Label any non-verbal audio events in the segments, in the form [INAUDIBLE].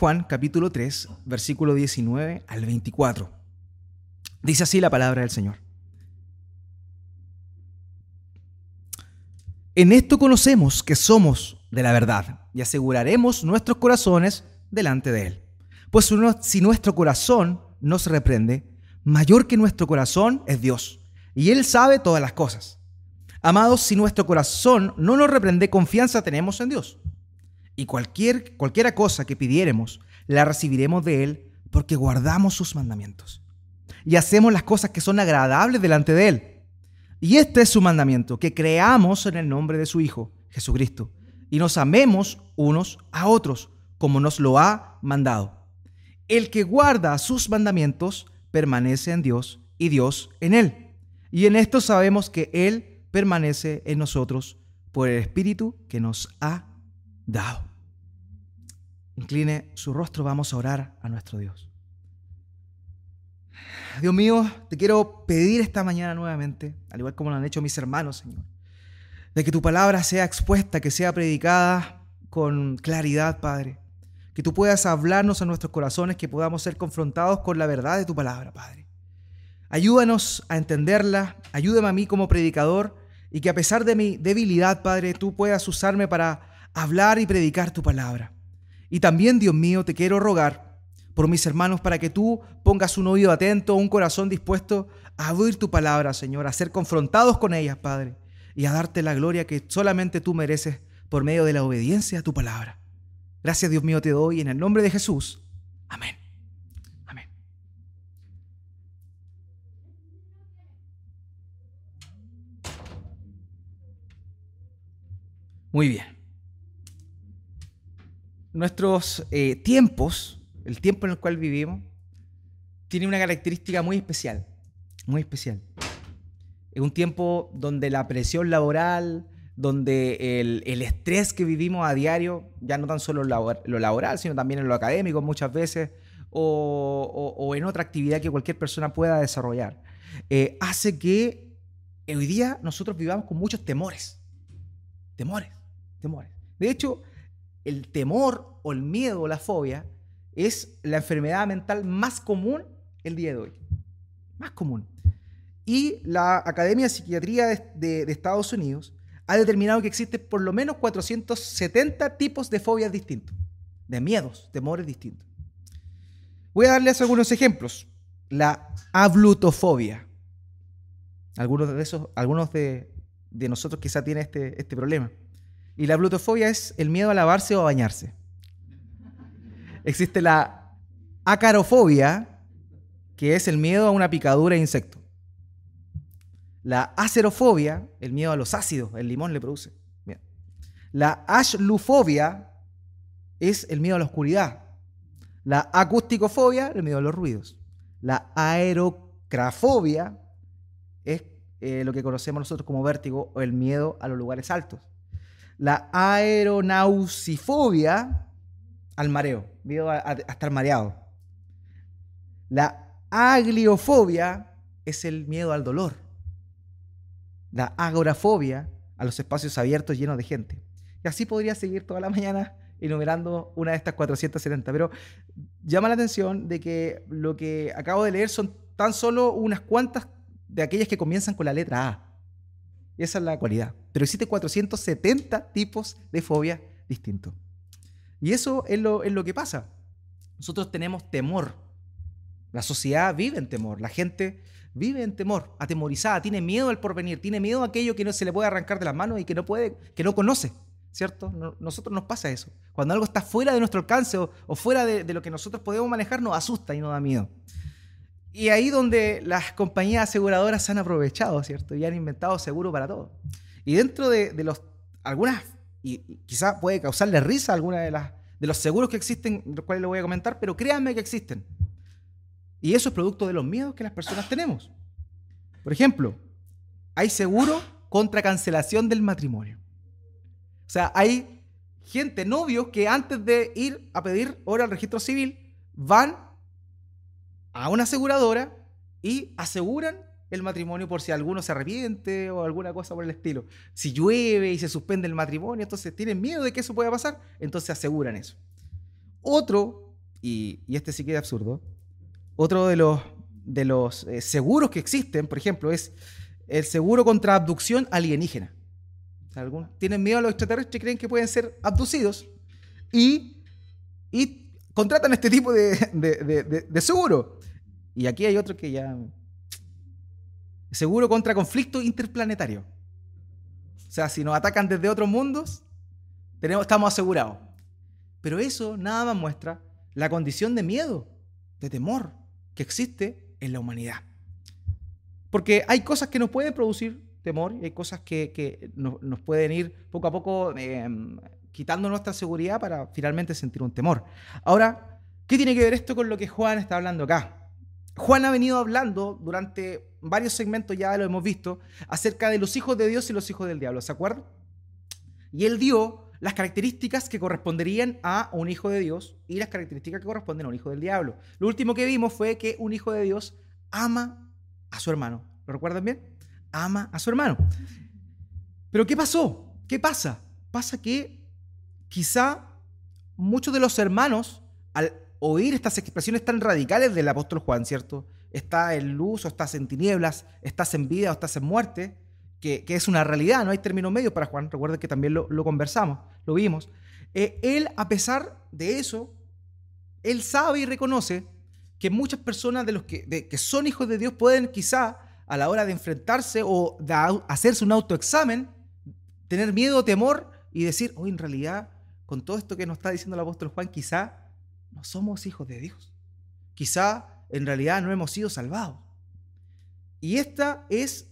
Juan, capítulo 3, versículo 19 al 24. Dice así la palabra del Señor. En esto conocemos que somos de la verdad y aseguraremos nuestros corazones delante de Él. Pues si nuestro corazón nos reprende, mayor que nuestro corazón es Dios, y Él sabe todas las cosas. Amados, si nuestro corazón no nos reprende, confianza tenemos en Dios. Y cualquier, cualquiera cosa que pidiéremos, la recibiremos de Él porque guardamos sus mandamientos. Y hacemos las cosas que son agradables delante de Él. Y este es su mandamiento, que creamos en el nombre de su Hijo, Jesucristo, y nos amemos unos a otros, como nos lo ha mandado. El que guarda sus mandamientos permanece en Dios y Dios en él. Y en esto sabemos que Él permanece en nosotros por el Espíritu que nos ha dado. Incline su rostro, vamos a orar a nuestro Dios. Dios mío, te quiero pedir esta mañana nuevamente, al igual como lo han hecho mis hermanos, Señor, de que tu palabra sea expuesta, que sea predicada con claridad, Padre. Que tú puedas hablarnos a nuestros corazones, que podamos ser confrontados con la verdad de tu palabra, Padre. Ayúdanos a entenderla, ayúdame a mí como predicador y que a pesar de mi debilidad, Padre, tú puedas usarme para hablar y predicar tu palabra. Y también, Dios mío, te quiero rogar por mis hermanos para que tú pongas un oído atento, un corazón dispuesto a oír tu palabra, Señor, a ser confrontados con ellas, Padre, y a darte la gloria que solamente tú mereces por medio de la obediencia a tu palabra. Gracias, Dios mío, te doy en el nombre de Jesús. Amén. Amén. Muy bien. Nuestros eh, tiempos el tiempo en el cual vivimos, tiene una característica muy especial, muy especial. Es un tiempo donde la presión laboral, donde el, estrés que vivimos a diario, ya no tan solo lo laboral, sino también en lo académico muchas veces, o, en otra actividad que cualquier persona pueda desarrollar, eh, hace que hoy día nosotros vivamos con muchos temores. Temores, temores. De hecho, el temor o el miedo o la fobia es la enfermedad mental más común el día de hoy. Más común. Y la Academia de Psiquiatría de, Estados Unidos ha determinado que existen por lo menos 470 tipos de fobias distintos, de miedos, temores distintos. Voy a darles algunos ejemplos. La ablutofobia. Algunos de esos, algunos de, nosotros quizá tienen este, este problema. Y la ablutofobia es el miedo a lavarse o a bañarse. Existe la acarofobia, que es el miedo a una picadura de insecto. La acerofobia, el miedo a los ácidos, el limón le produce. La ashlufobia es el miedo a la oscuridad. La acústicofobia, el miedo a los ruidos. La aerocrafobia es eh, lo que conocemos nosotros como vértigo o el miedo a los lugares altos. La aeronausifobia al mareo, miedo a, estar mareado. La agliofobia es el miedo al dolor. La agorafobia a los espacios abiertos llenos de gente. Y así podría seguir toda la mañana enumerando una de estas 470. Pero llama la atención de que lo que acabo de leer son tan solo unas cuantas de aquellas que comienzan con la letra A. Esa es la cualidad. Pero existen 470 tipos de fobia distintos. Y eso es lo, es lo que pasa. Nosotros tenemos temor. La sociedad vive en temor. La gente vive en temor, atemorizada, tiene miedo al porvenir, tiene miedo a aquello que no se le puede arrancar de las manos y que no puede, que no conoce. ¿Cierto? nosotros nos pasa eso. Cuando algo está fuera de nuestro alcance o, fuera de, de, lo que nosotros podemos manejar, nos asusta y nos da miedo. Y ahí donde las compañías aseguradoras se han aprovechado, ¿cierto? Y han inventado seguro para todo. Y dentro de, de los, algunas y, quizá puede causarle risa a alguna de, las, de los seguros que existen, los cuales le voy a comentar, pero créanme que existen. Y eso es producto de los miedos que las personas tenemos. Por ejemplo, hay seguro contra cancelación del matrimonio. O sea, hay gente, novios, que antes de ir a pedir hora al registro civil, van a una aseguradora y aseguran el matrimonio por si alguno se arrepiente o alguna cosa por el estilo. Si llueve y se suspende el matrimonio, entonces tienen miedo de que eso pueda pasar, entonces aseguran eso. Otro, y, este sí queda absurdo, otro de los, de los eh, seguros que existen, por ejemplo, es el seguro contra abducción alienígena. tienen miedo a los extraterrestres creen que pueden ser abducidos y, y contratan este tipo de, de seguro. Y aquí hay otro que ya... Seguro contra conflicto interplanetario. O sea, si nos atacan desde otros mundos, tenemos, estamos asegurados. Pero eso nada más muestra la condición de miedo, de temor que existe en la humanidad. Porque hay cosas que nos pueden producir temor y hay cosas que, nos, pueden ir poco a poco em, quitando nuestra seguridad para finalmente sentir un temor. Ahora, ¿qué tiene que ver esto con lo que Juan está hablando acá? Juan ha venido hablando durante varios segmentos, ya lo hemos visto, acerca de los hijos de Dios y los hijos del diablo, ¿se acuerdan? Y él dio las características que corresponderían a un hijo de Dios y las características que corresponden a un hijo del diablo. Lo último que vimos fue que un hijo de Dios ama a su hermano. ¿Lo recuerdan bien? Ama a su hermano. Pero ¿qué pasó? ¿Qué pasa? Pasa que quizá muchos de los hermanos, al oír estas expresiones tan radicales del apóstol Juan, ¿cierto? Está en luz o estás en tinieblas, estás en vida o estás en muerte, que, es una realidad, no hay término medio para Juan, recuerden que también lo, conversamos, lo vimos. Eh, él, a pesar de eso, él sabe y reconoce que muchas personas de los que, que son hijos de Dios pueden quizá a la hora de enfrentarse o de hacerse un autoexamen, tener miedo o temor y decir, hoy en realidad, con todo esto que nos está diciendo el apóstol Juan, quizá no somos hijos de Dios. Quizá en realidad no hemos sido salvados. Y esta es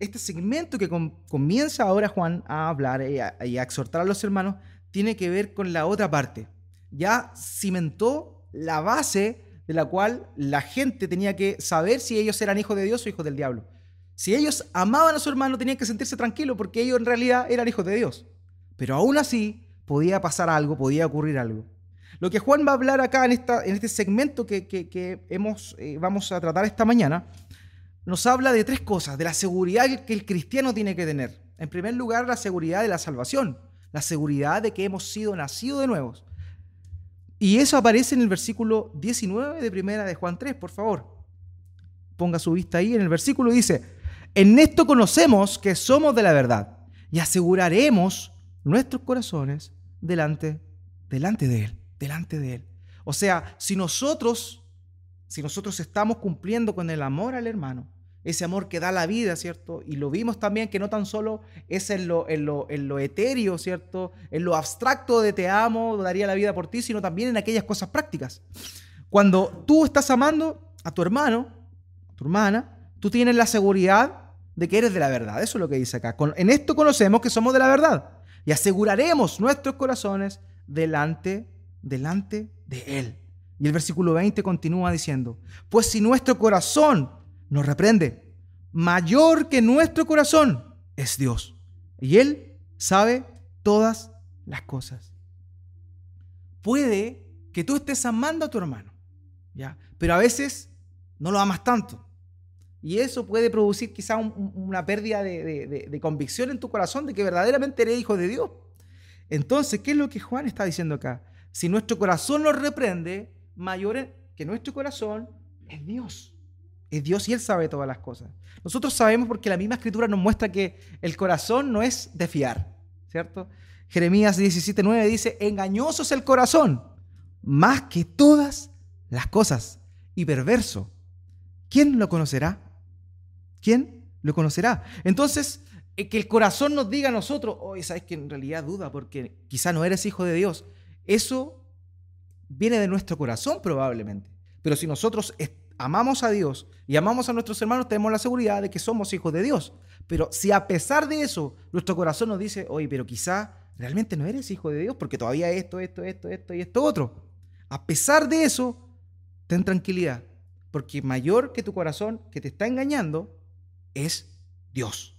este segmento que comienza ahora Juan a hablar y a, exhortar a los hermanos tiene que ver con la otra parte. Ya cimentó la base de la cual la gente tenía que saber si ellos eran hijos de Dios o hijos del diablo. Si ellos amaban a su hermano, tenían que sentirse tranquilos porque ellos en realidad eran hijos de Dios. Pero aún así podía pasar algo, podía ocurrir algo. Lo que Juan va a hablar acá en, esta, en este segmento que, hemos, eh, vamos a tratar esta mañana nos habla de tres cosas, de la seguridad que el cristiano tiene que tener. En primer lugar, la seguridad de la salvación, la seguridad de que hemos sido nacidos de nuevos. Y eso aparece en el versículo 19 de primera de Juan 3, por favor. Ponga su vista ahí, en el versículo dice, en esto conocemos que somos de la verdad y aseguraremos nuestros corazones delante, delante de Él, delante de Él. O sea, si nosotros si nosotros estamos cumpliendo con el amor al hermano, ese amor que da la vida, ¿cierto? Y lo vimos también que no tan solo es en lo, en lo, en lo etéreo, ¿cierto? En lo abstracto de te amo, daría la vida por ti, sino también en aquellas cosas prácticas. Cuando tú estás amando a tu hermano, a tu hermana, tú tienes la seguridad de que eres de la verdad. Eso es lo que dice acá. en esto conocemos que somos de la verdad y aseguraremos nuestros corazones delante, delante de Él. Y el versículo 20 continúa diciendo, pues si nuestro corazón nos reprende, mayor que nuestro corazón es Dios. Y Él sabe todas las cosas. Puede que tú estés amando a tu hermano, ¿ya? pero a veces no lo amas tanto. Y eso puede producir quizá una pérdida de, de convicción en tu corazón de que verdaderamente eres hijo de Dios. Entonces, ¿qué es lo que Juan está diciendo acá? Si nuestro corazón nos reprende, mayor que nuestro corazón es Dios. Es Dios y Él sabe todas las cosas. Nosotros sabemos porque la misma escritura nos muestra que el corazón no es de fiar, ¿cierto? Jeremías 17:9 dice, engañoso es el corazón, más que todas las cosas, y perverso. ¿Quién lo conocerá? ¿Quién lo conocerá? Entonces, eh, que el corazón nos diga a nosotros, hoy sabes que en realidad duda porque quizá no eres hijo de Dios, eso viene de nuestro corazón probablemente. Pero si nosotros amamos a Dios y amamos a nuestros hermanos, tenemos la seguridad de que somos hijos de Dios. Pero si a pesar de eso nuestro corazón nos dice, oye, pero quizá realmente no eres hijo de Dios porque todavía esto, esto, esto, esto y esto otro. A pesar de eso, ten tranquilidad, porque mayor que tu corazón que te está engañando es Dios.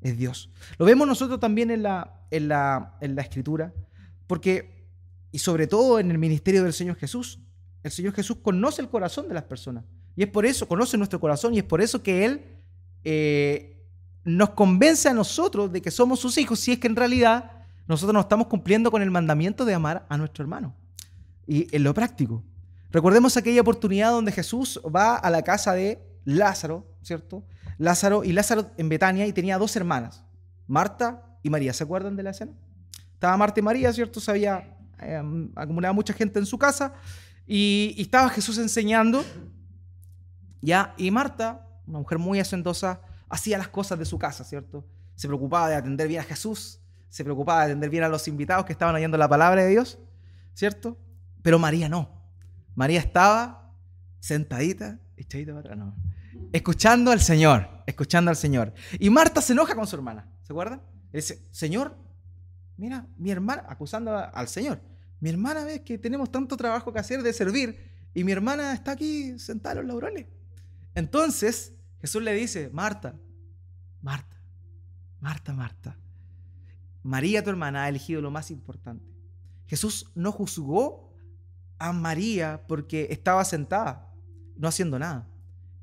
Es Dios. Lo vemos nosotros también en la, en la, en la escritura, porque y sobre todo en el ministerio del Señor Jesús. El Señor Jesús conoce el corazón de las personas. Y es por eso, conoce nuestro corazón y es por eso que Él eh, nos convence a nosotros de que somos sus hijos, si es que en realidad nosotros no estamos cumpliendo con el mandamiento de amar a nuestro hermano. y en lo práctico. Recordemos aquella oportunidad donde Jesús va a la casa de Lázaro, ¿cierto? Lázaro y Lázaro en Betania y tenía dos hermanas, Marta y María. ¿Se acuerdan de la escena? Estaba Marta y María, ¿cierto? Se había eh, mucha gente en su casa y, y, estaba Jesús enseñando, ¿ya? Y Marta, una mujer muy hacendosa, hacía las cosas de su casa, ¿cierto? Se preocupaba de atender bien a Jesús, se preocupaba de atender bien a los invitados que estaban oyendo la palabra de Dios, ¿cierto? Pero María no. María estaba sentadita, echadita para atrás, no. Escuchando al Señor, escuchando al Señor. Y Marta se enoja con su hermana, ¿se acuerdan? dice, Señor, mira, mi hermana, acusando al Señor, mi hermana ve que tenemos tanto trabajo que hacer de servir y mi hermana está aquí sentada en los laureles. Entonces Jesús le dice, Marta, Marta, Marta, Marta, María tu hermana ha elegido lo más importante. Jesús no juzgó a María porque estaba sentada, no haciendo nada.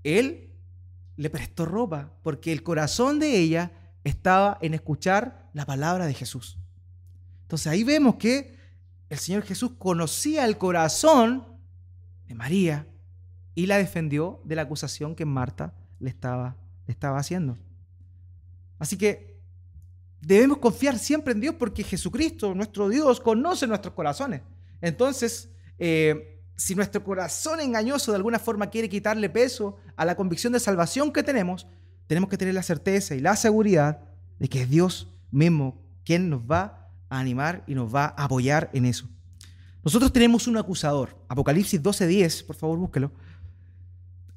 Él le prestó ropa porque el corazón de ella estaba en escuchar la palabra de Jesús. Entonces ahí vemos que el Señor Jesús conocía el corazón de María y la defendió de la acusación que Marta le estaba, le estaba haciendo. Así que debemos confiar siempre en Dios porque Jesucristo, nuestro Dios, conoce nuestros corazones. Entonces, eh, si nuestro corazón engañoso de alguna forma quiere quitarle peso a la convicción de salvación que tenemos, tenemos que tener la certeza y la seguridad de que es Dios mismo quien nos va a animar y nos va a apoyar en eso. Nosotros tenemos un acusador. Apocalipsis 12:10, por favor, búsquelo.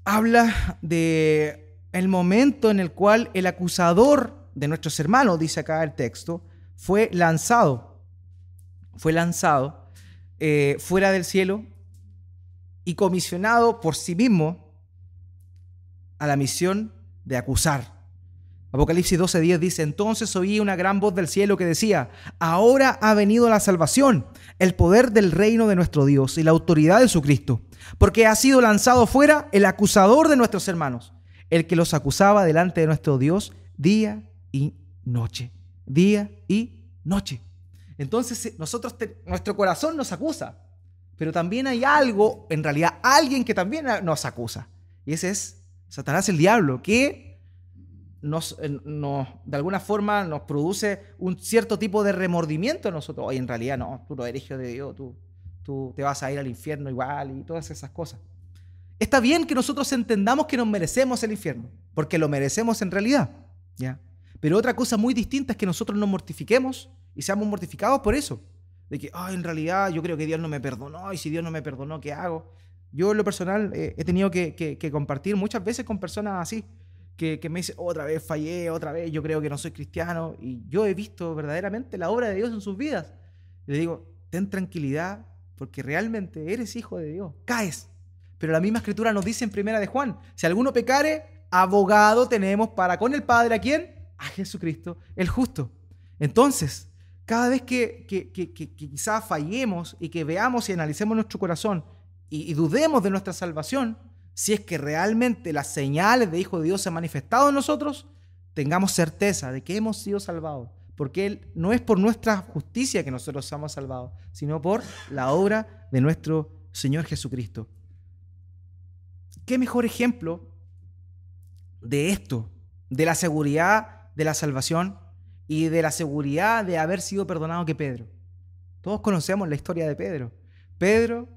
Habla de el momento en el cual el acusador de nuestros hermanos, dice acá el texto, fue lanzado. Fue lanzado eh, fuera del cielo y comisionado por sí mismo a la misión de acusar. Apocalipsis 12:10 dice, entonces oí una gran voz del cielo que decía, ahora ha venido la salvación, el poder del reino de nuestro Dios y la autoridad de su Cristo, porque ha sido lanzado fuera el acusador de nuestros hermanos, el que los acusaba delante de nuestro Dios día y noche, día y noche. Entonces nosotros, nuestro corazón nos acusa, pero también hay algo, en realidad alguien que también nos acusa. Y ese es Satanás el diablo, que nos, de alguna forma nos produce un cierto tipo de remordimiento en nosotros. Oye, en realidad no, tú no eres hijo de Dios, tú, tú te vas a ir al infierno igual y todas esas cosas. Está bien que nosotros entendamos que nos merecemos el infierno, porque lo merecemos en realidad, ¿ya? Pero otra cosa muy distinta es que nosotros nos mortifiquemos y seamos mortificados por eso. De que, ay, en realidad yo creo que Dios no me perdonó y si Dios no me perdonó, ¿qué hago? Yo en lo personal eh, he tenido que, compartir muchas veces con personas así, que, me dicen, otra vez fallé, otra vez yo creo que no soy cristiano. Y yo he visto verdaderamente la obra de Dios en sus vidas. Y le digo, ten tranquilidad porque realmente eres hijo de Dios. Caes. Pero la misma escritura nos dice en primera de Juan, si alguno pecare, abogado tenemos para con el Padre, ¿a quién? A Jesucristo, el justo. Entonces, cada vez que, quizás fallemos y que veamos y analicemos nuestro corazón y, dudemos de nuestra salvación, si es que realmente las señales de Hijo de Dios se han manifestado en nosotros, tengamos certeza de que hemos sido salvados. Porque Él no es por nuestra justicia que nosotros somos salvados, sino por la obra de nuestro Señor Jesucristo. ¿Qué mejor ejemplo de esto, de la seguridad de la salvación, y de la seguridad de haber sido perdonado que Pedro. Todos conocemos la historia de Pedro. Pedro,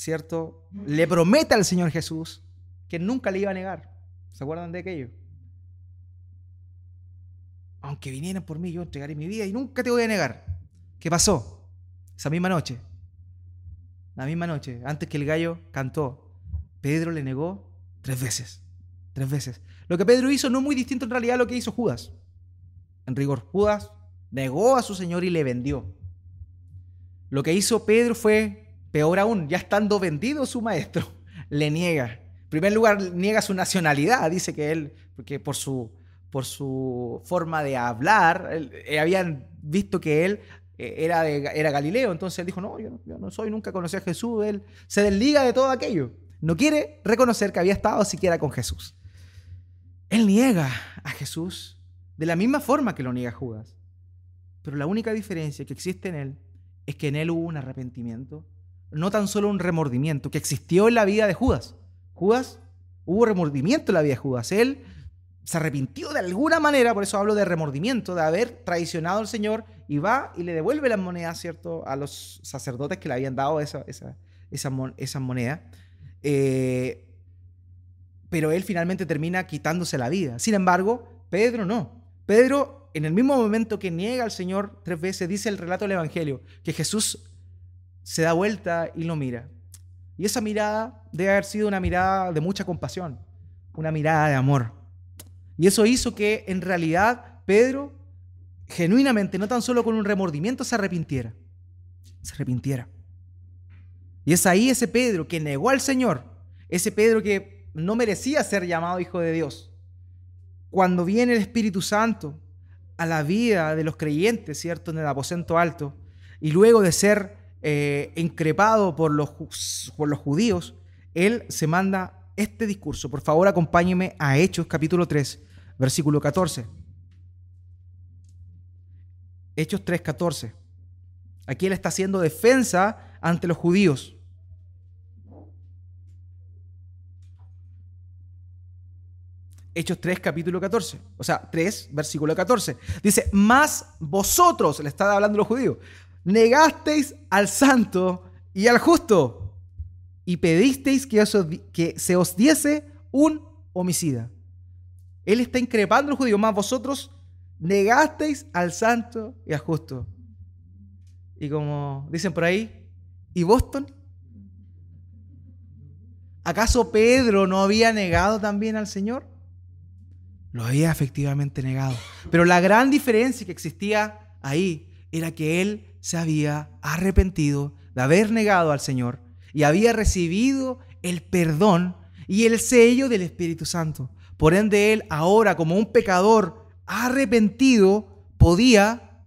¿cierto? Le promete al Señor Jesús que nunca le iba a negar. ¿Se acuerdan de aquello? Aunque vinieran por mí, yo entregaré mi vida y nunca te voy a negar. ¿Qué pasó? Esa misma noche, la misma noche, antes que el gallo cantó, Pedro le negó tres veces. Tres veces. Lo que Pedro hizo no es muy distinto en realidad a lo que hizo Judas. En rigor, Judas negó a su Señor y le vendió. Lo que hizo Pedro fue peor aún, ya estando vendido su maestro, [LAUGHS] le niega. En primer lugar, niega su nacionalidad, dice que él, porque por su, por su forma de hablar, eh, habían visto que él eh, era, era Galileo, entonces él dijo, no yo, yo no soy, nunca conocí a Jesús, él se desliga de todo aquello. No quiere reconocer que había estado siquiera con Jesús. Él niega a Jesús de la misma forma que lo niega Judas. Pero la única diferencia que existe en él es que en él hubo un arrepentimiento no tan solo un remordimiento que existió en la vida de Judas. Judas, hubo remordimiento en la vida de Judas. Él se arrepintió de alguna manera, por eso hablo de remordimiento, de haber traicionado al Señor y va y le devuelve las monedas, ¿cierto?, a los sacerdotes que le habían dado esa, esa, esa, moneda. Eh, pero él finalmente termina quitándose la vida. Sin embargo, Pedro no. Pedro, en el mismo momento que niega al Señor tres veces, dice el relato del Evangelio, que Jesús se da vuelta y lo mira. Y esa mirada debe haber sido una mirada de mucha compasión, una mirada de amor. Y eso hizo que en realidad Pedro, genuinamente, no tan solo con un remordimiento, se arrepintiera. Se arrepintiera. Y es ahí ese Pedro que negó al Señor, ese Pedro que no merecía ser llamado hijo de Dios. Cuando viene el Espíritu Santo a la vida de los creyentes, ¿cierto? En el aposento alto, y luego de ser eh, increpado por los, por los judíos, él se manda este discurso. Por favor, acompáñeme a Hechos capítulo 3, versículo 14. Hechos 3, 14. Aquí él está haciendo defensa ante los judíos. Hechos 3, capítulo 14. O sea, 3, versículo 14. Dice, más vosotros, le está hablando los judíos, negasteis al santo y al justo y pedisteis que, que se os diese un homicida. Él está increpando a los judíos, más vosotros negasteis al santo y al justo. Y como dicen por ahí, ¿y Boston? ¿Acaso Pedro no había negado también al Señor? Lo había efectivamente negado. Pero la gran diferencia que existía ahí era que él se había arrepentido de haber negado al Señor y había recibido el perdón y el sello del Espíritu Santo. Por ende, él ahora como un pecador arrepentido podía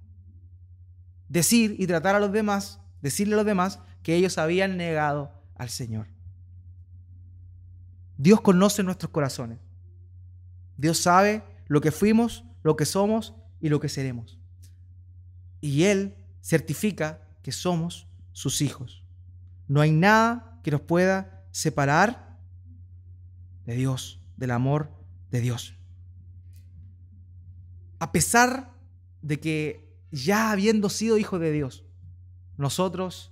decir y tratar a los demás, decirle a los demás que ellos habían negado al Señor. Dios conoce nuestros corazones. Dios sabe lo que fuimos, lo que somos y lo que seremos. Y Él certifica que somos sus hijos. No hay nada que nos pueda separar de Dios, del amor de Dios. A pesar de que ya habiendo sido hijos de Dios, nosotros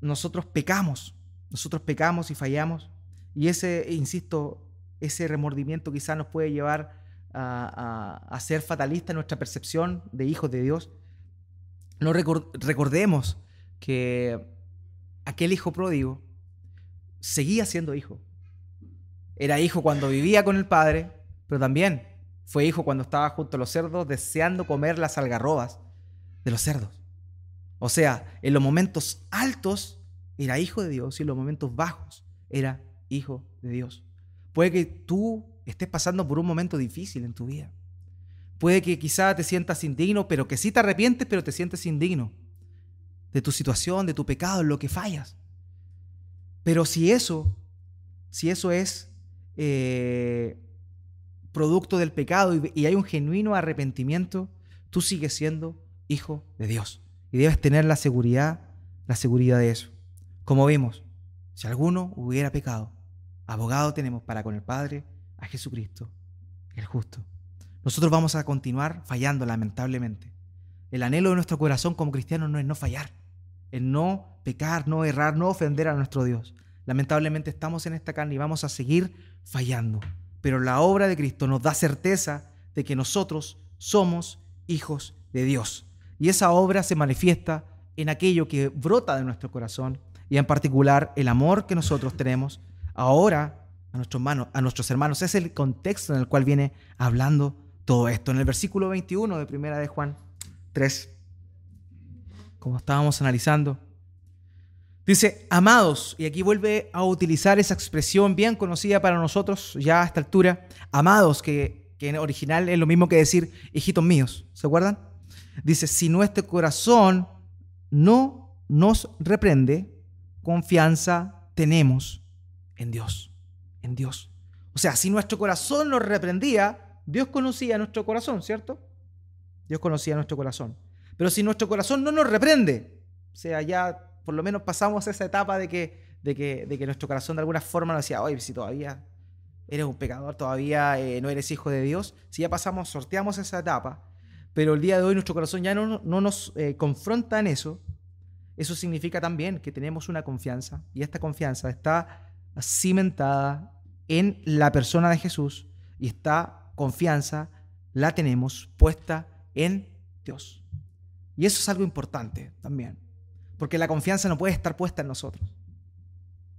nosotros pecamos, nosotros pecamos y fallamos y ese, insisto, ese remordimiento quizás nos puede llevar a, ser fatalista en nuestra percepción de hijos de Dios. No recordemos que aquel hijo pródigo seguía siendo hijo. Era hijo cuando vivía con el padre, pero también fue hijo cuando estaba junto a los cerdos deseando comer las algarrobas de los cerdos. O sea, en los momentos altos era hijo de Dios y en los momentos bajos era hijo de Dios. Puede que tú estés pasando por un momento difícil en tu vida. Puede que quizá te sientas indigno, pero que sí te arrepientes, pero te sientes indigno de tu situación, de tu pecado, en lo que fallas. Pero si eso, si eso es eh, producto del pecado y, y hay un genuino arrepentimiento, tú sigues siendo hijo de Dios. Y debes tener la seguridad, la seguridad de eso. Como vimos, si alguno hubiera pecado, abogado tenemos para con el Padre a Jesucristo, el justo. Nosotros vamos a continuar fallando lamentablemente. El anhelo de nuestro corazón como cristianos no es no fallar, es no pecar, no errar, no ofender a nuestro Dios. Lamentablemente estamos en esta carne y vamos a seguir fallando. Pero la obra de Cristo nos da certeza de que nosotros somos hijos de Dios. Y esa obra se manifiesta en aquello que brota de nuestro corazón y en particular el amor que nosotros tenemos ahora a nuestros, hermanos, a nuestros hermanos. Es el contexto en el cual viene hablando todo esto. En el versículo 21 de Primera de Juan 3, como estábamos analizando, dice, amados, y aquí vuelve a utilizar esa expresión bien conocida para nosotros ya a esta altura, amados, que, que en original es lo mismo que decir hijitos míos, ¿se acuerdan? Dice, si nuestro corazón no nos reprende, confianza tenemos en Dios, en Dios. O sea, si nuestro corazón nos reprendía, Dios conocía nuestro corazón, ¿cierto? Dios conocía nuestro corazón. Pero si nuestro corazón no nos reprende, o sea, ya por lo menos pasamos esa etapa de que, de que, de que nuestro corazón de alguna forma nos decía, oye, si todavía eres un pecador, todavía eh, no eres hijo de Dios, si ya pasamos, sorteamos esa etapa, pero el día de hoy nuestro corazón ya no, no nos eh, confronta en eso, eso significa también que tenemos una confianza y esta confianza está cimentada en la persona de Jesús y esta confianza la tenemos puesta en Dios. Y eso es algo importante también, porque la confianza no puede estar puesta en nosotros.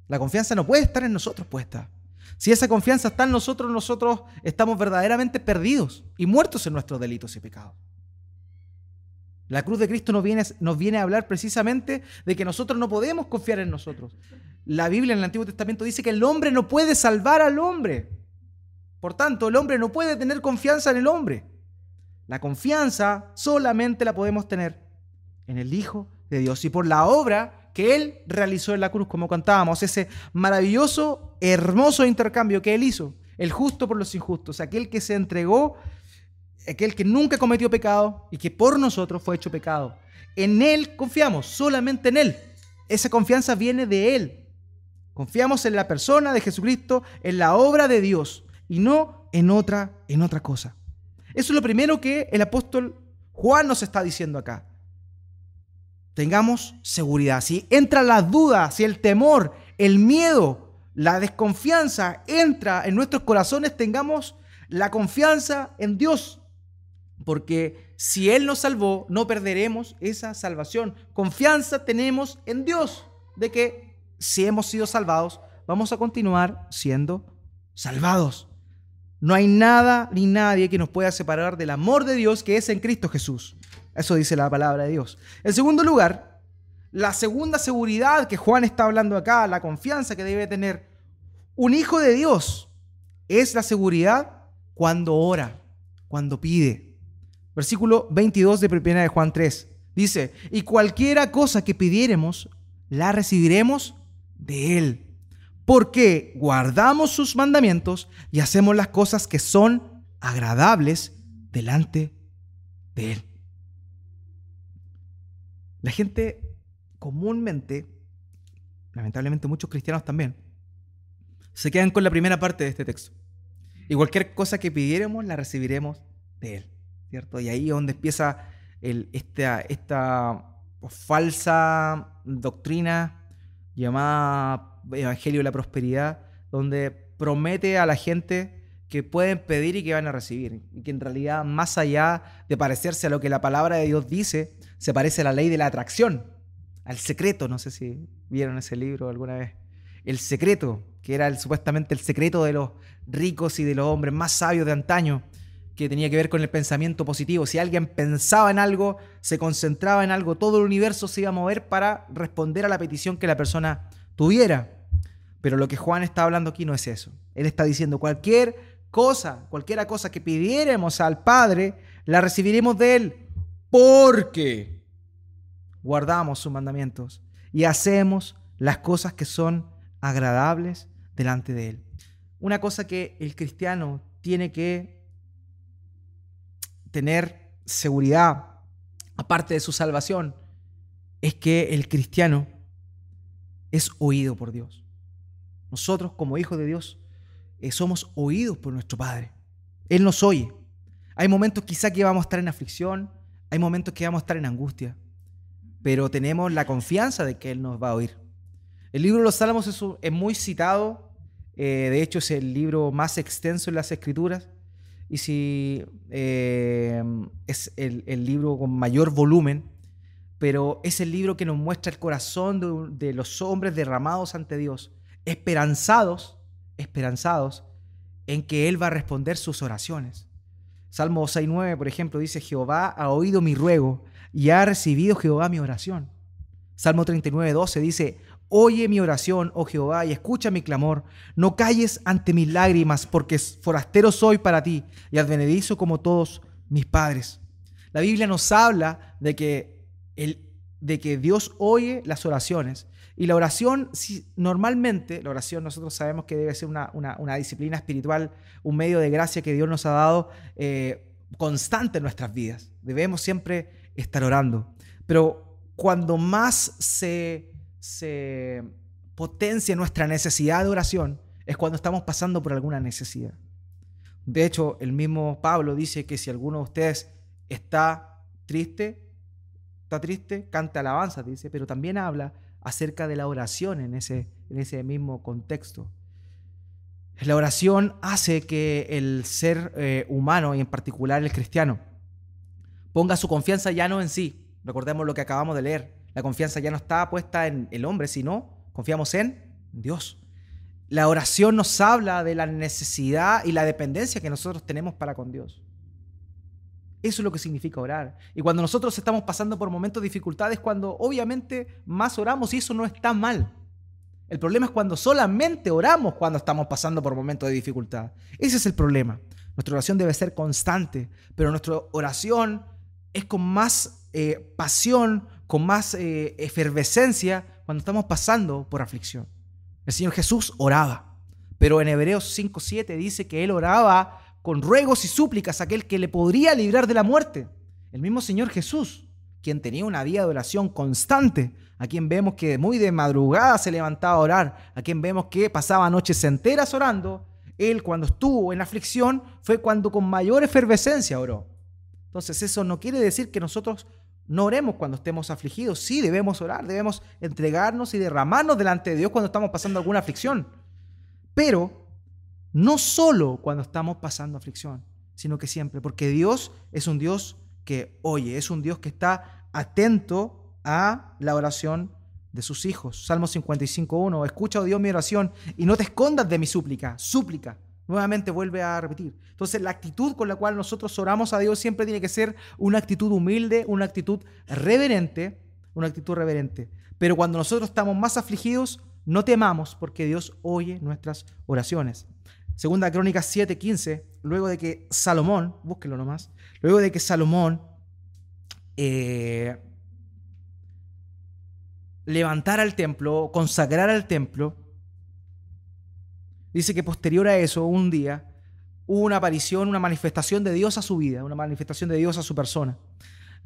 La confianza no puede estar en nosotros puesta. Si esa confianza está en nosotros, nosotros estamos verdaderamente perdidos y muertos en nuestros delitos y pecados. La cruz de Cristo nos viene, nos viene a hablar precisamente de que nosotros no podemos confiar en nosotros. La Biblia en el Antiguo Testamento dice que el hombre no puede salvar al hombre. Por tanto, el hombre no puede tener confianza en el hombre. La confianza solamente la podemos tener en el Hijo de Dios y por la obra que Él realizó en la cruz, como contábamos, ese maravilloso, hermoso intercambio que Él hizo, el justo por los injustos, aquel que se entregó aquel que nunca cometió pecado y que por nosotros fue hecho pecado. En Él confiamos, solamente en Él. Esa confianza viene de Él. Confiamos en la persona de Jesucristo, en la obra de Dios y no en otra, en otra cosa. Eso es lo primero que el apóstol Juan nos está diciendo acá. Tengamos seguridad. Si entra la duda, si el temor, el miedo, la desconfianza entra en nuestros corazones, tengamos la confianza en Dios, porque si Él nos salvó, no perderemos esa salvación. Confianza tenemos en Dios de que si hemos sido salvados, vamos a continuar siendo salvados. No hay nada ni nadie que nos pueda separar del amor de Dios que es en Cristo Jesús. Eso dice la palabra de Dios. En segundo lugar, la segunda seguridad que Juan está hablando acá, la confianza que debe tener un hijo de Dios, es la seguridad cuando ora, cuando pide. Versículo 22 de 1 de Juan 3. Dice, y cualquiera cosa que pidiéremos, la recibiremos de Él. Porque guardamos sus mandamientos y hacemos las cosas que son agradables delante de Él. La gente comúnmente, lamentablemente muchos cristianos también, se quedan con la primera parte de este texto. Y cualquier cosa que pidiéramos, la recibiremos de Él. Y ahí es donde empieza esta, esta falsa doctrina llamada Evangelio de la Prosperidad, donde promete a la gente que pueden pedir y que van a recibir. Y que en realidad, más allá de parecerse a lo que la palabra de Dios dice, se parece a la ley de la atracción, al secreto. No sé si vieron ese libro alguna vez. El secreto, que era supuestamente el secreto de los ricos y de los hombres más sabios de antaño que tenía que ver con el pensamiento positivo. Si alguien pensaba en algo, se concentraba en algo, todo el universo se iba a mover para responder a la petición que la persona tuviera. Pero lo que Juan está hablando aquí no es eso. Él está diciendo cualquier cosa, cualquiera cosa que pidiéramos al Padre, la recibiremos de Él porque guardamos sus mandamientos y hacemos las cosas que son agradables delante de Él. Una cosa que el cristiano tiene que tener seguridad, aparte de su salvación, es que el cristiano es oído por Dios. Nosotros como hijos de Dios eh, somos oídos por nuestro Padre. Él nos oye. Hay momentos quizá que vamos a estar en aflicción, hay momentos que vamos a estar en angustia, pero tenemos la confianza de que Él nos va a oír. El libro de los Salmos es, muy citado, eh, de hecho es el libro más extenso en las Escrituras y si eh, es el, libro con mayor volumen, pero es el libro que nos muestra el corazón de, los hombres derramados ante Dios, esperanzados, esperanzados en que Él va a responder sus oraciones. Salmo 6.9, por ejemplo, dice, Jehová ha oído mi ruego y ha recibido Jehová mi oración. Salmo 39.12 dice, Oye mi oración, oh Jehová, y escucha mi clamor. No calles ante mis lágrimas, porque forastero soy para ti y advenedizo como todos mis padres. La Biblia nos habla de que, el, de que Dios oye las oraciones. Y la oración, si, normalmente, la oración nosotros sabemos que debe ser una, disciplina espiritual, un medio de gracia que Dios nos ha dado eh, constante en nuestras vidas. Debemos siempre estar orando. Pero cuando más se se potencia nuestra necesidad de oración es cuando estamos pasando por alguna necesidad. De hecho, el mismo Pablo dice que si alguno de ustedes está triste, está triste, canta alabanza, dice, pero también habla acerca de la oración en ese, en ese mismo contexto. La oración hace que el ser eh, humano, y en particular el cristiano, ponga su confianza ya no en sí. Recordemos lo que acabamos de leer. La confianza ya no está puesta en el hombre, sino confiamos en Dios. La oración nos habla de la necesidad y la dependencia que nosotros tenemos para con Dios. Eso es lo que significa orar. Y cuando nosotros estamos pasando por momentos de dificultades, cuando obviamente más oramos y eso no está mal. El problema es cuando solamente oramos cuando estamos pasando por momentos de dificultad. Ese es el problema. Nuestra oración debe ser constante, pero nuestra oración es con más eh, pasión, con más eh, efervescencia cuando estamos pasando por aflicción. El Señor Jesús oraba, pero en Hebreos 5.7 dice que Él oraba con ruegos y súplicas a aquel que le podría librar de la muerte. El mismo Señor Jesús, quien tenía una vida de oración constante, a quien vemos que muy de madrugada se levantaba a orar, a quien vemos que pasaba noches enteras orando, él cuando estuvo en aflicción fue cuando con mayor efervescencia oró. Entonces eso no quiere decir que nosotros no oremos cuando estemos afligidos. Sí, debemos orar, debemos entregarnos y derramarnos delante de Dios cuando estamos pasando alguna aflicción. Pero no solo cuando estamos pasando aflicción, sino que siempre, porque Dios es un Dios que oye, es un Dios que está atento a la oración de sus hijos. Salmo 55.1, escucha, oh Dios, mi oración y no te escondas de mi súplica, súplica. Nuevamente vuelve a repetir. Entonces la actitud con la cual nosotros oramos a Dios siempre tiene que ser una actitud humilde, una actitud reverente, una actitud reverente. Pero cuando nosotros estamos más afligidos, no temamos porque Dios oye nuestras oraciones. Segunda Crónica 7:15, luego de que Salomón, búsquelo nomás, luego de que Salomón eh, levantara el templo, consagrara el templo, dice que posterior a eso, un día, hubo una aparición, una manifestación de Dios a su vida, una manifestación de Dios a su persona.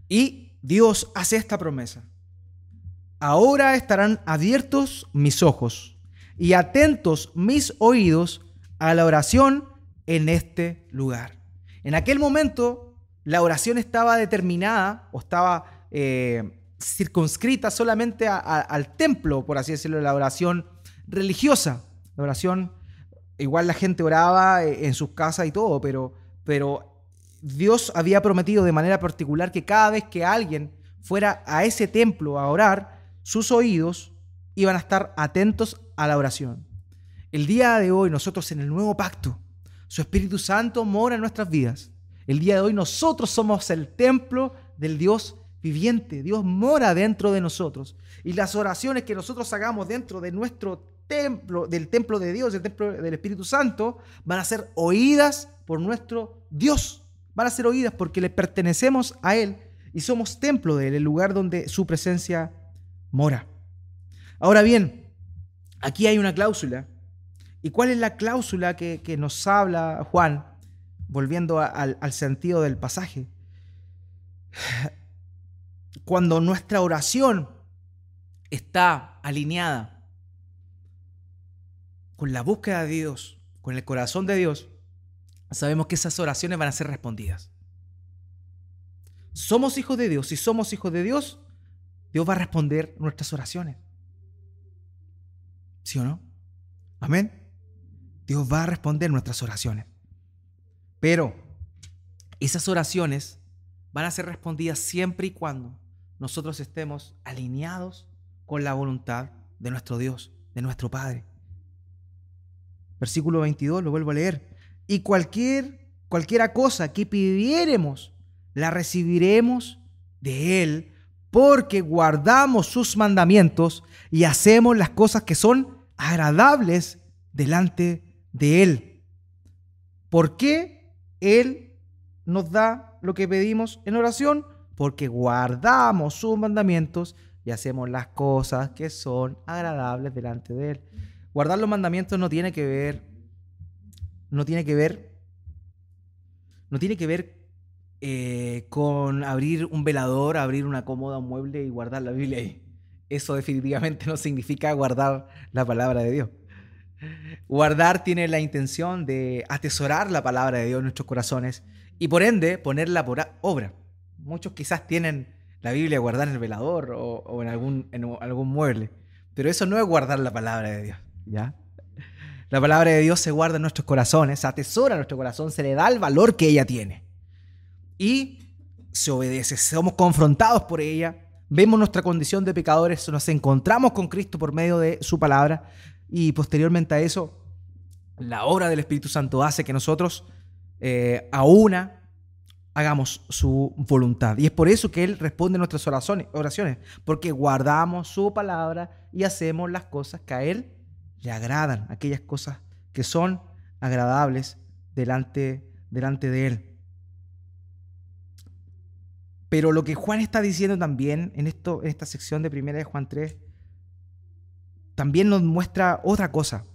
Y Dios hace esta promesa. Ahora estarán abiertos mis ojos y atentos mis oídos a la oración en este lugar. En aquel momento, la oración estaba determinada o estaba eh, circunscrita solamente al templo, por así decirlo, la oración religiosa, la oración igual la gente oraba eh, en sus casas y todo, pero, pero Dios había prometido de manera particular que cada vez que alguien fuera a ese templo a orar, sus oídos iban a estar atentos a la oración. El día de hoy nosotros en el nuevo pacto, su Espíritu Santo mora en nuestras vidas. El día de hoy nosotros somos el templo del Dios viviente. Dios mora dentro de nosotros. Y las oraciones que nosotros hagamos dentro de nuestro templo, del templo de Dios, del templo del Espíritu Santo, van a ser oídas por nuestro Dios. Van a ser oídas porque le pertenecemos a Él y somos templo de Él, el lugar donde su presencia mora. Ahora bien, aquí hay una cláusula. ¿Y cuál es la cláusula que, nos habla Juan, volviendo al, al sentido del pasaje? Cuando nuestra oración está alineada con la búsqueda de Dios, con el corazón de Dios, sabemos que esas oraciones van a ser respondidas. Somos hijos de Dios. Si somos hijos de Dios, Dios va a responder nuestras oraciones. ¿Sí o no? Amén. Dios va a responder nuestras oraciones. Pero esas oraciones van a ser respondidas siempre y cuando nosotros estemos alineados con la voluntad de nuestro Dios, de nuestro Padre. Versículo 22, lo vuelvo a leer. Y cualquier, cualquiera cosa que pidiéremos, la recibiremos de Él, porque guardamos sus mandamientos y hacemos las cosas que son agradables delante de Él. ¿Por qué Él nos da lo que pedimos en oración? Porque guardamos sus mandamientos y hacemos las cosas que son agradables delante de Él. Guardar los mandamientos no tiene que ver, no tiene que ver, no tiene que ver eh, con abrir un velador, abrir una cómoda, un mueble y guardar la Biblia ahí. eso definitivamente no significa guardar la palabra de Dios. Guardar tiene la intención de atesorar la palabra de Dios en nuestros corazones y por ende ponerla por obra. Muchos quizás tienen la Biblia guardada en el velador o, en, algún, en algún mueble, pero eso no es guardar la palabra de Dios, ¿ya? La palabra de Dios se guarda en nuestros corazones, se atesora en nuestro corazón, se le da el valor que ella tiene. Y se obedece, somos confrontados por ella, vemos nuestra condición de pecadores, nos encontramos con Cristo por medio de su palabra y posteriormente a eso, la obra del Espíritu Santo hace que nosotros eh, a una hagamos su voluntad. Y es por eso que Él responde nuestras oraciones, porque guardamos su palabra y hacemos las cosas que a Él le agradan, aquellas cosas que son agradables delante, delante de Él. Pero lo que Juan está diciendo también en, esto, en esta sección de primera de Juan 3, también nos muestra otra cosa.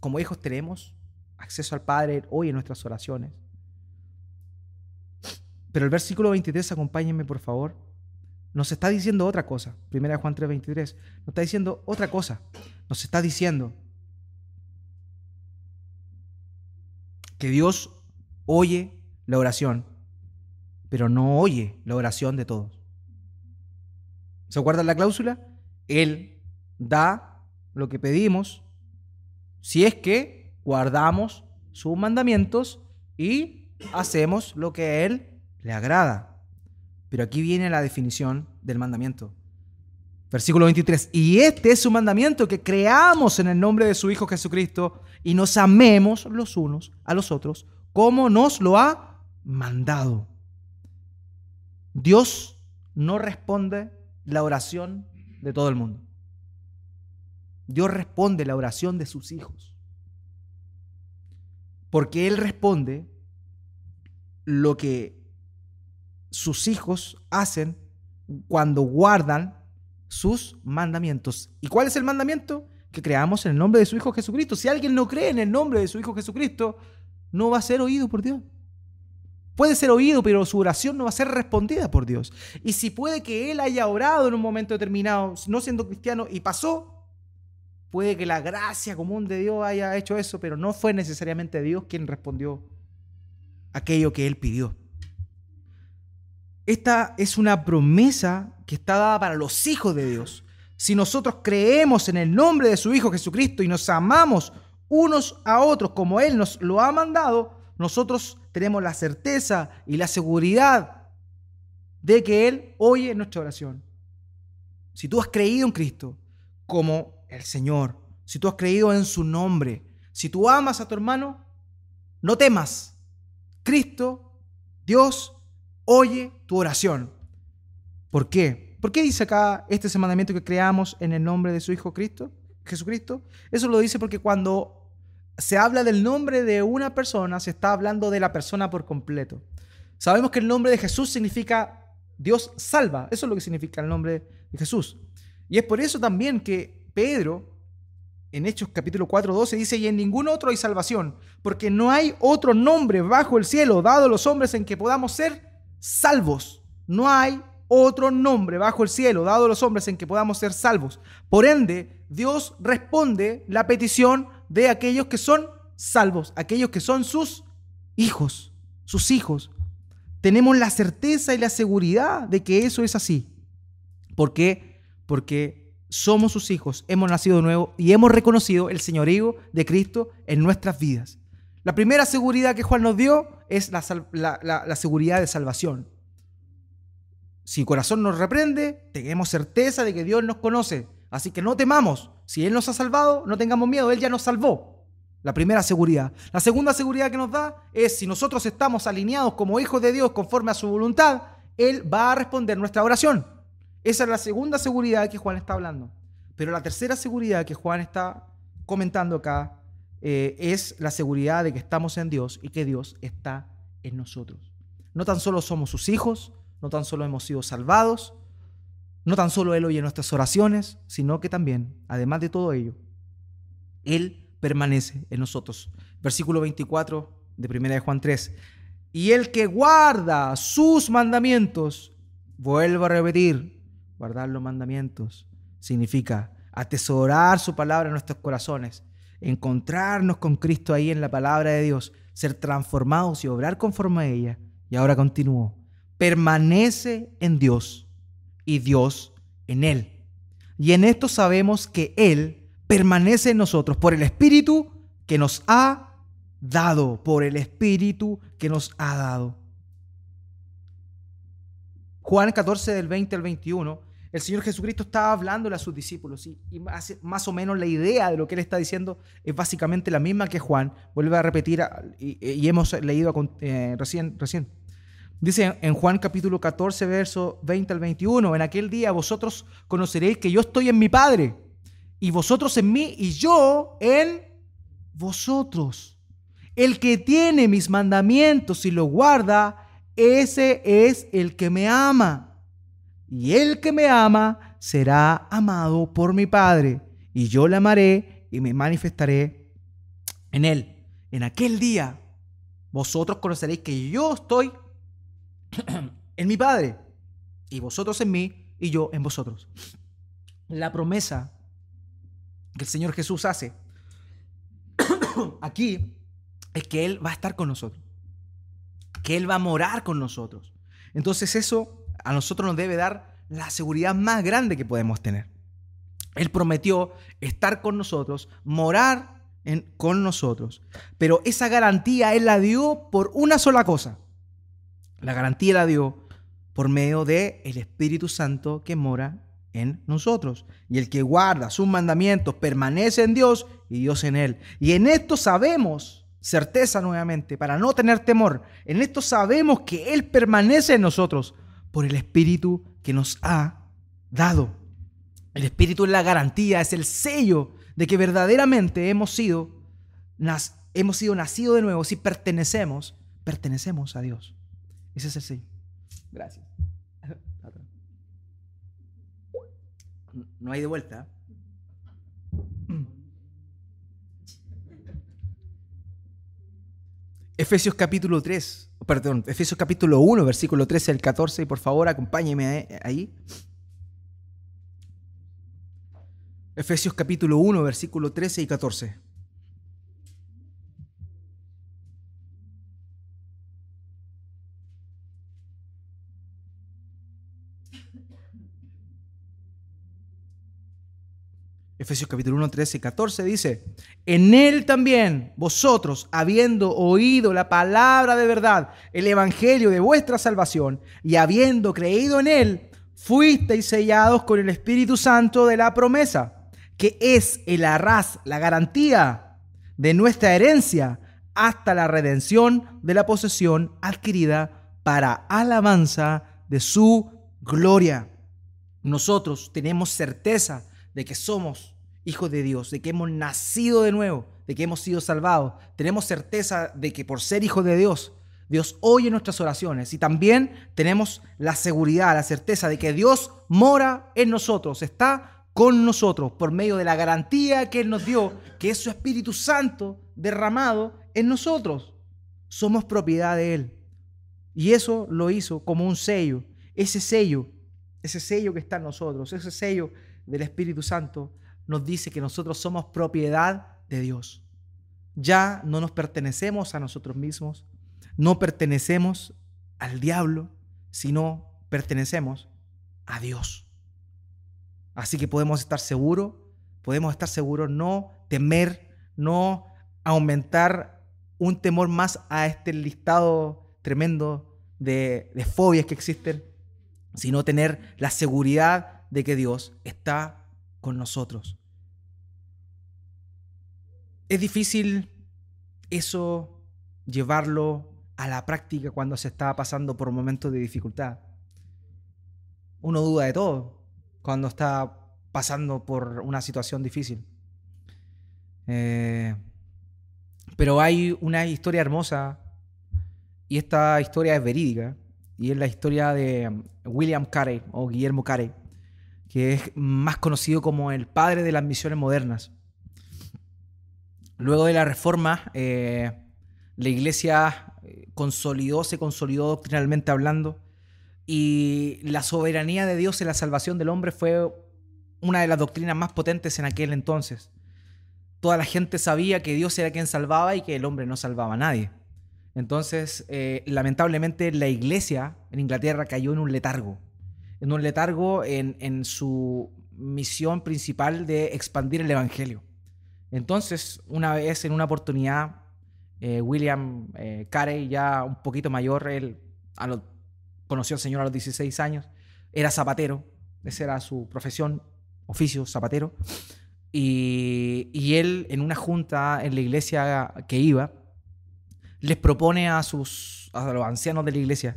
Como hijos tenemos acceso al Padre hoy en nuestras oraciones. Pero el versículo 23, acompáñenme por favor, nos está diciendo otra cosa. Primera Juan 3, 23. Nos está diciendo otra cosa. Nos está diciendo que Dios oye la oración, pero no oye la oración de todos. ¿Se acuerdan la cláusula? Él da lo que pedimos si es que guardamos sus mandamientos y hacemos lo que a Él le agrada. Pero aquí viene la definición del mandamiento. Versículo 23. Y este es su mandamiento, que creamos en el nombre de su Hijo Jesucristo y nos amemos los unos a los otros como nos lo ha mandado. Dios no responde la oración de todo el mundo. Dios responde la oración de sus hijos. Porque Él responde lo que sus hijos hacen cuando guardan sus mandamientos. ¿Y cuál es el mandamiento? Que creamos en el nombre de su Hijo Jesucristo. Si alguien no cree en el nombre de su Hijo Jesucristo, no va a ser oído por Dios. Puede ser oído, pero su oración no va a ser respondida por Dios. Y si puede que él haya orado en un momento determinado, no siendo cristiano, y pasó, puede que la gracia común de Dios haya hecho eso, pero no fue necesariamente Dios quien respondió aquello que él pidió. Esta es una promesa que está dada para los hijos de Dios. Si nosotros creemos en el nombre de su Hijo Jesucristo y nos amamos unos a otros como Él nos lo ha mandado, nosotros tenemos la certeza y la seguridad de que Él oye nuestra oración. Si tú has creído en Cristo como el Señor, si tú has creído en su nombre, si tú amas a tu hermano, no temas. Cristo, Dios, oye tu oración. ¿Por qué? ¿Por qué dice acá este mandamiento que creamos en el nombre de su Hijo Cristo, Jesucristo? Eso lo dice porque cuando se habla del nombre de una persona, se está hablando de la persona por completo. Sabemos que el nombre de Jesús significa Dios salva. Eso es lo que significa el nombre de Jesús. Y es por eso también que Pedro, en Hechos capítulo 4, 12, dice, y en ningún otro hay salvación, porque no hay otro nombre bajo el cielo dado a los hombres en que podamos ser salvos. No hay otro nombre bajo el cielo dado a los hombres en que podamos ser salvos. Por ende, Dios responde la petición de aquellos que son salvos, aquellos que son sus hijos, sus hijos. Tenemos la certeza y la seguridad de que eso es así. ¿Por qué? Porque somos sus hijos, hemos nacido de nuevo y hemos reconocido el señorío de Cristo en nuestras vidas. La primera seguridad que Juan nos dio es la, seguridad de salvación. Si el corazón nos reprende, tenemos certeza de que Dios nos conoce. Así que no temamos. Si Él nos ha salvado, no tengamos miedo. Él ya nos salvó. La primera seguridad. La segunda seguridad que nos da es si nosotros estamos alineados como hijos de Dios conforme a su voluntad, Él va a responder nuestra oración. Esa es la segunda seguridad que Juan está hablando. Pero la tercera seguridad que Juan está comentando acá eh, es la seguridad de que estamos en Dios y que Dios está en nosotros. No tan solo somos sus hijos, no tan solo hemos sido salvados, no tan solo Él oye nuestras oraciones, sino que también, además de todo ello, Él permanece en nosotros. Versículo 24 de 1 de Juan 3. Y el que guarda sus mandamientos, vuelvo a repetir, guardar los mandamientos, significa atesorar su palabra en nuestros corazones, encontrarnos con Cristo ahí en la palabra de Dios, ser transformados y obrar conforme a ella. Y ahora continúo. Permanece en Dios y Dios en Él. Y en esto sabemos que Él permanece en nosotros por el Espíritu que nos ha dado, por el Espíritu que nos ha dado. Juan 14 del 20 al 21 el Señor Jesucristo estaba hablándole a sus discípulos y, más, o menos la idea de lo que Él está diciendo es básicamente la misma que Juan. Vuelve a repetir y, hemos leído eh, recién, recién. Dice en Juan capítulo 14, verso 20 al 21, en aquel día vosotros conoceréis que yo estoy en mi Padre y vosotros en mí y yo en vosotros. El que tiene mis mandamientos y los guarda, ese es el que me ama y el que me ama será amado por mi Padre, y yo le amaré y me manifestaré en él. En aquel día vosotros conoceréis que yo estoy [CLEARS THROAT] en mi Padre, y vosotros en mí, y yo en vosotros. La promesa que el Señor Jesús hace aquí es que Él va a estar con nosotros, que Él va a morar con nosotros. Entonces eso a nosotros nos debe dar la seguridad más grande que podemos tener. Él prometió estar con nosotros, morar con nosotros, pero esa garantía Él la dio por una sola cosa. La garantía la dio por medio de el Espíritu Santo que mora en nosotros. Y el que guarda sus mandamientos permanece en Dios y Dios en Él. Y en esto sabemos, certeza nuevamente, para no tener temor, en esto sabemos que Él permanece en nosotros por el Espíritu que nos ha dado. El Espíritu es la garantía, es el sello de que verdaderamente hemos sido, hemos sido nacidos de nuevo. Si pertenecemos, pertenecemos a Dios. Ese es el sello. Gracias. No hay de vuelta. Efesios capítulo 3 perdón, Efesios capítulo 1, versículo 13 al 14, y por favor acompáñeme ahí. Efesios capítulo 1, versículo 13 y 14. Efesios capítulo 1, 13 y 14 dice, en él también vosotros, habiendo oído la palabra de verdad, el evangelio de vuestra salvación, y habiendo creído en él, fuisteis sellados con el Espíritu Santo de la promesa, que es el arras, la garantía de nuestra herencia hasta la redención de la posesión adquirida para alabanza de su gloria. Nosotros tenemos certeza de que somos hijos de Dios, de que hemos nacido de nuevo, de que hemos sido salvados. Tenemos certeza de que por ser hijos de Dios, Dios oye nuestras oraciones y también tenemos la seguridad, la certeza de que Dios mora en nosotros, está con nosotros por medio de la garantía que Él nos dio, que es su Espíritu Santo derramado en nosotros. Somos propiedad de Él. Y eso lo hizo como un sello. Ese sello, ese sello que está en nosotros, ese sello del Espíritu Santo nos dice que nosotros somos propiedad de Dios. Ya no nos pertenecemos a nosotros mismos, no pertenecemos al diablo, sino pertenecemos a Dios. Así que podemos estar seguros, podemos estar seguros, no temer, no aumentar un temor más a este listado tremendo de, de fobias que existen, sino tener la seguridad de que Dios está con nosotros. Es difícil eso llevarlo a la práctica cuando se está pasando por momentos de dificultad. Uno duda de todo cuando está pasando por una situación difícil. Eh, pero hay una historia hermosa y esta historia es verídica y es la historia de William Carey o Guillermo Carey que es más conocido como el padre de las misiones modernas. Luego de la reforma, eh, la iglesia eh, consolidó, se consolidó doctrinalmente hablando, y la soberanía de Dios en la salvación del hombre fue una de las doctrinas más potentes en aquel entonces. Toda la gente sabía que Dios era quien salvaba y que el hombre no salvaba a nadie. Entonces, eh, lamentablemente, la iglesia en Inglaterra cayó en un letargo. En un letargo en, su misión principal de expandir el evangelio. Entonces, una vez, en una oportunidad, eh, William eh, Carey, ya un poquito mayor, él conoció al Señor a los 16 años, era zapatero, esa era su profesión, oficio, zapatero. Y, él, en una junta en la iglesia que iba, les propone a, sus, a los ancianos de la iglesia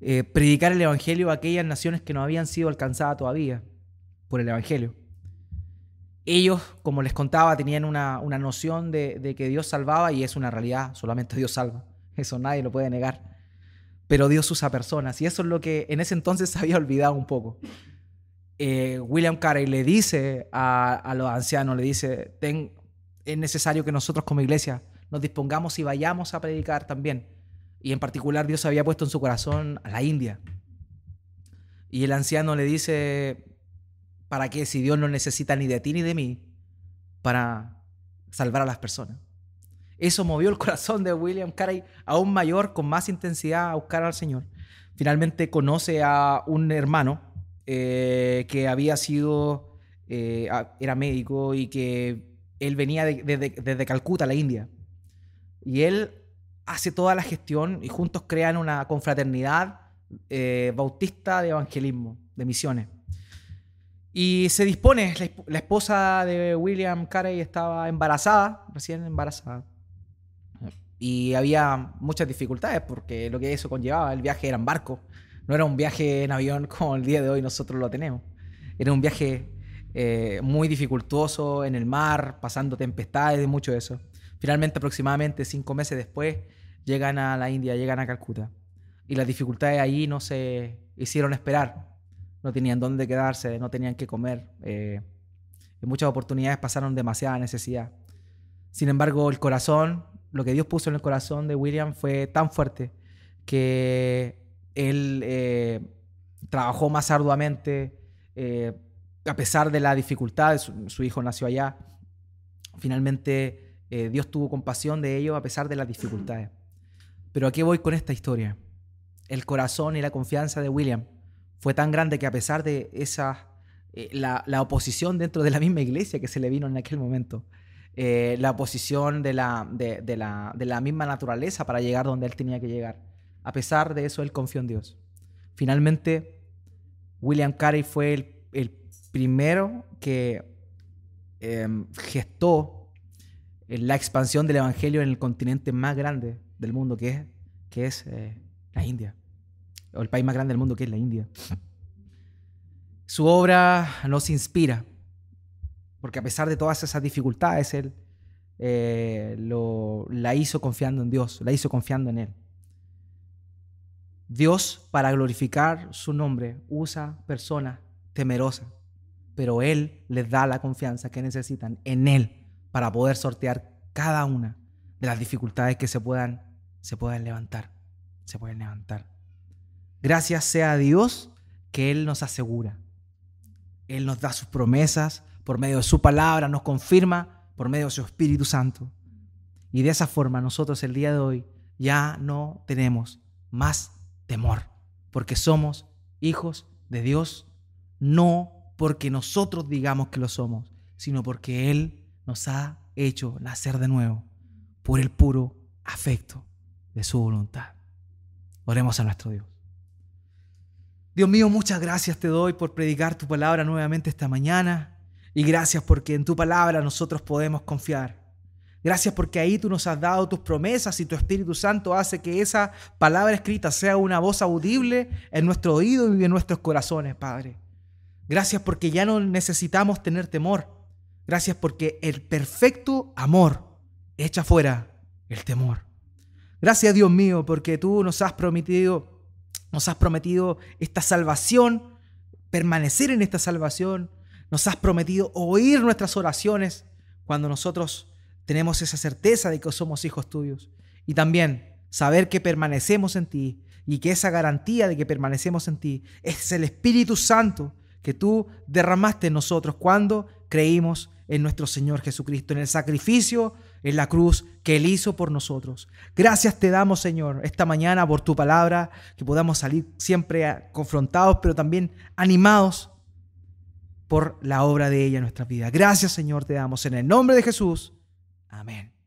eh, predicar el Evangelio a aquellas naciones que no habían sido alcanzadas todavía por el Evangelio. Ellos, como les contaba, tenían una, noción de, de, que Dios salvaba y es una realidad, solamente Dios salva. Eso nadie lo puede negar. Pero Dios usa personas y eso es lo que en ese entonces [LAUGHS] había olvidado un poco. Eh, William Carey le dice a, los ancianos, le dice, es necesario que nosotros como iglesia nos dispongamos y vayamos a predicar también. Y en particular Dios había puesto en su corazón a la India. Y el anciano le dice, ¿para qué si Dios no necesita ni de ti ni de mí para salvar a las personas? Eso movió el [LAUGHS] corazón de William Carey aún mayor, con más intensidad a buscar al Señor. Finalmente conoce a un hermano eh, que había sido, eh, era médico y que él venía desde Calcuta, la India. Y él hace toda la gestión y juntos crean una confraternidad eh, bautista de evangelismo, de misiones. Y se dispone, la, esposa de William Carey estaba embarazada, recién embarazada. Y había muchas dificultades porque lo que eso conllevaba, el viaje era en barco. No era un viaje en avión [LAUGHS] como el día de hoy nosotros lo tenemos. Era un viaje eh, muy dificultoso en el mar, pasando tempestades y mucho de eso. Finalmente, aproximadamente cinco meses después, llegan a la India, llegan a Calcuta. Y las dificultades ahí no se hicieron esperar. No tenían dónde quedarse, no tenían qué comer. Eh, en muchas oportunidades pasaron demasiada necesidad. Sin embargo, el corazón, lo que Dios puso en el corazón de William fue tan fuerte que él eh, trabajó más arduamente, eh, a pesar de la dificultad, su, hijo nació allá. Finalmente, eh, Dios tuvo compasión de ellos a pesar de las dificultades. Pero aquí voy con esta historia. El corazón y la confianza de William fue tan grande que a pesar de esa, la, oposición dentro de la misma iglesia que se le vino en aquel momento, la oposición de la, de, la, de la misma naturaleza para llegar donde él tenía que llegar, a pesar de eso, él confió en Dios. Finalmente, William Carey fue el, primero que em, gestó la expansión del Evangelio en el continente más grande del mundo, que es, que es eh, la India, o el país más grande del mundo, que es la India. Su obra nos inspira, porque a pesar de todas esas dificultades, él eh, la hizo confiando en Dios, la hizo confiando en Él. Dios, para glorificar su nombre, usa personas temerosas, pero Él les da la confianza que necesitan en Él para poder sortear cada una de las dificultades que se puedan, se puedan levantar. Se pueden levantar. Gracias sea a Dios que Él nos asegura. Él nos da sus promesas por medio de su palabra, nos confirma por medio de su Espíritu Santo. Y de esa forma nosotros el día de hoy ya no tenemos más temor, porque somos hijos de Dios, no porque nosotros digamos que lo somos, sino porque Él nos ha hecho nacer de nuevo por el puro afecto de su voluntad. Oremos a nuestro Dios. Dios mío, muchas gracias te doy por predicar tu palabra nuevamente esta mañana y gracias porque en tu palabra nosotros podemos confiar. Gracias porque ahí tú nos has dado tus promesas y tu Espíritu Santo hace que esa palabra escrita sea una voz audible en nuestro oído y en nuestros corazones, Padre. Gracias porque ya no necesitamos tener temor. Gracias porque el perfecto amor echa fuera el temor. Gracias Dios mío porque tú nos has prometido, nos has prometido esta salvación, permanecer en esta salvación. Nos has prometido oír nuestras oraciones cuando nosotros tenemos esa certeza de que somos hijos tuyos. Y también saber que permanecemos en ti y que esa garantía de que permanecemos en ti es el Espíritu Santo que tú derramaste en nosotros cuando creímos en nuestro Señor Jesucristo, en el sacrificio en la cruz que Él hizo por nosotros. Gracias te damos, Señor, esta mañana por tu palabra, que podamos salir siempre confrontados, pero también animados por la obra de ella en nuestra vida. Gracias, Señor, te damos en el nombre de Jesús. Amén.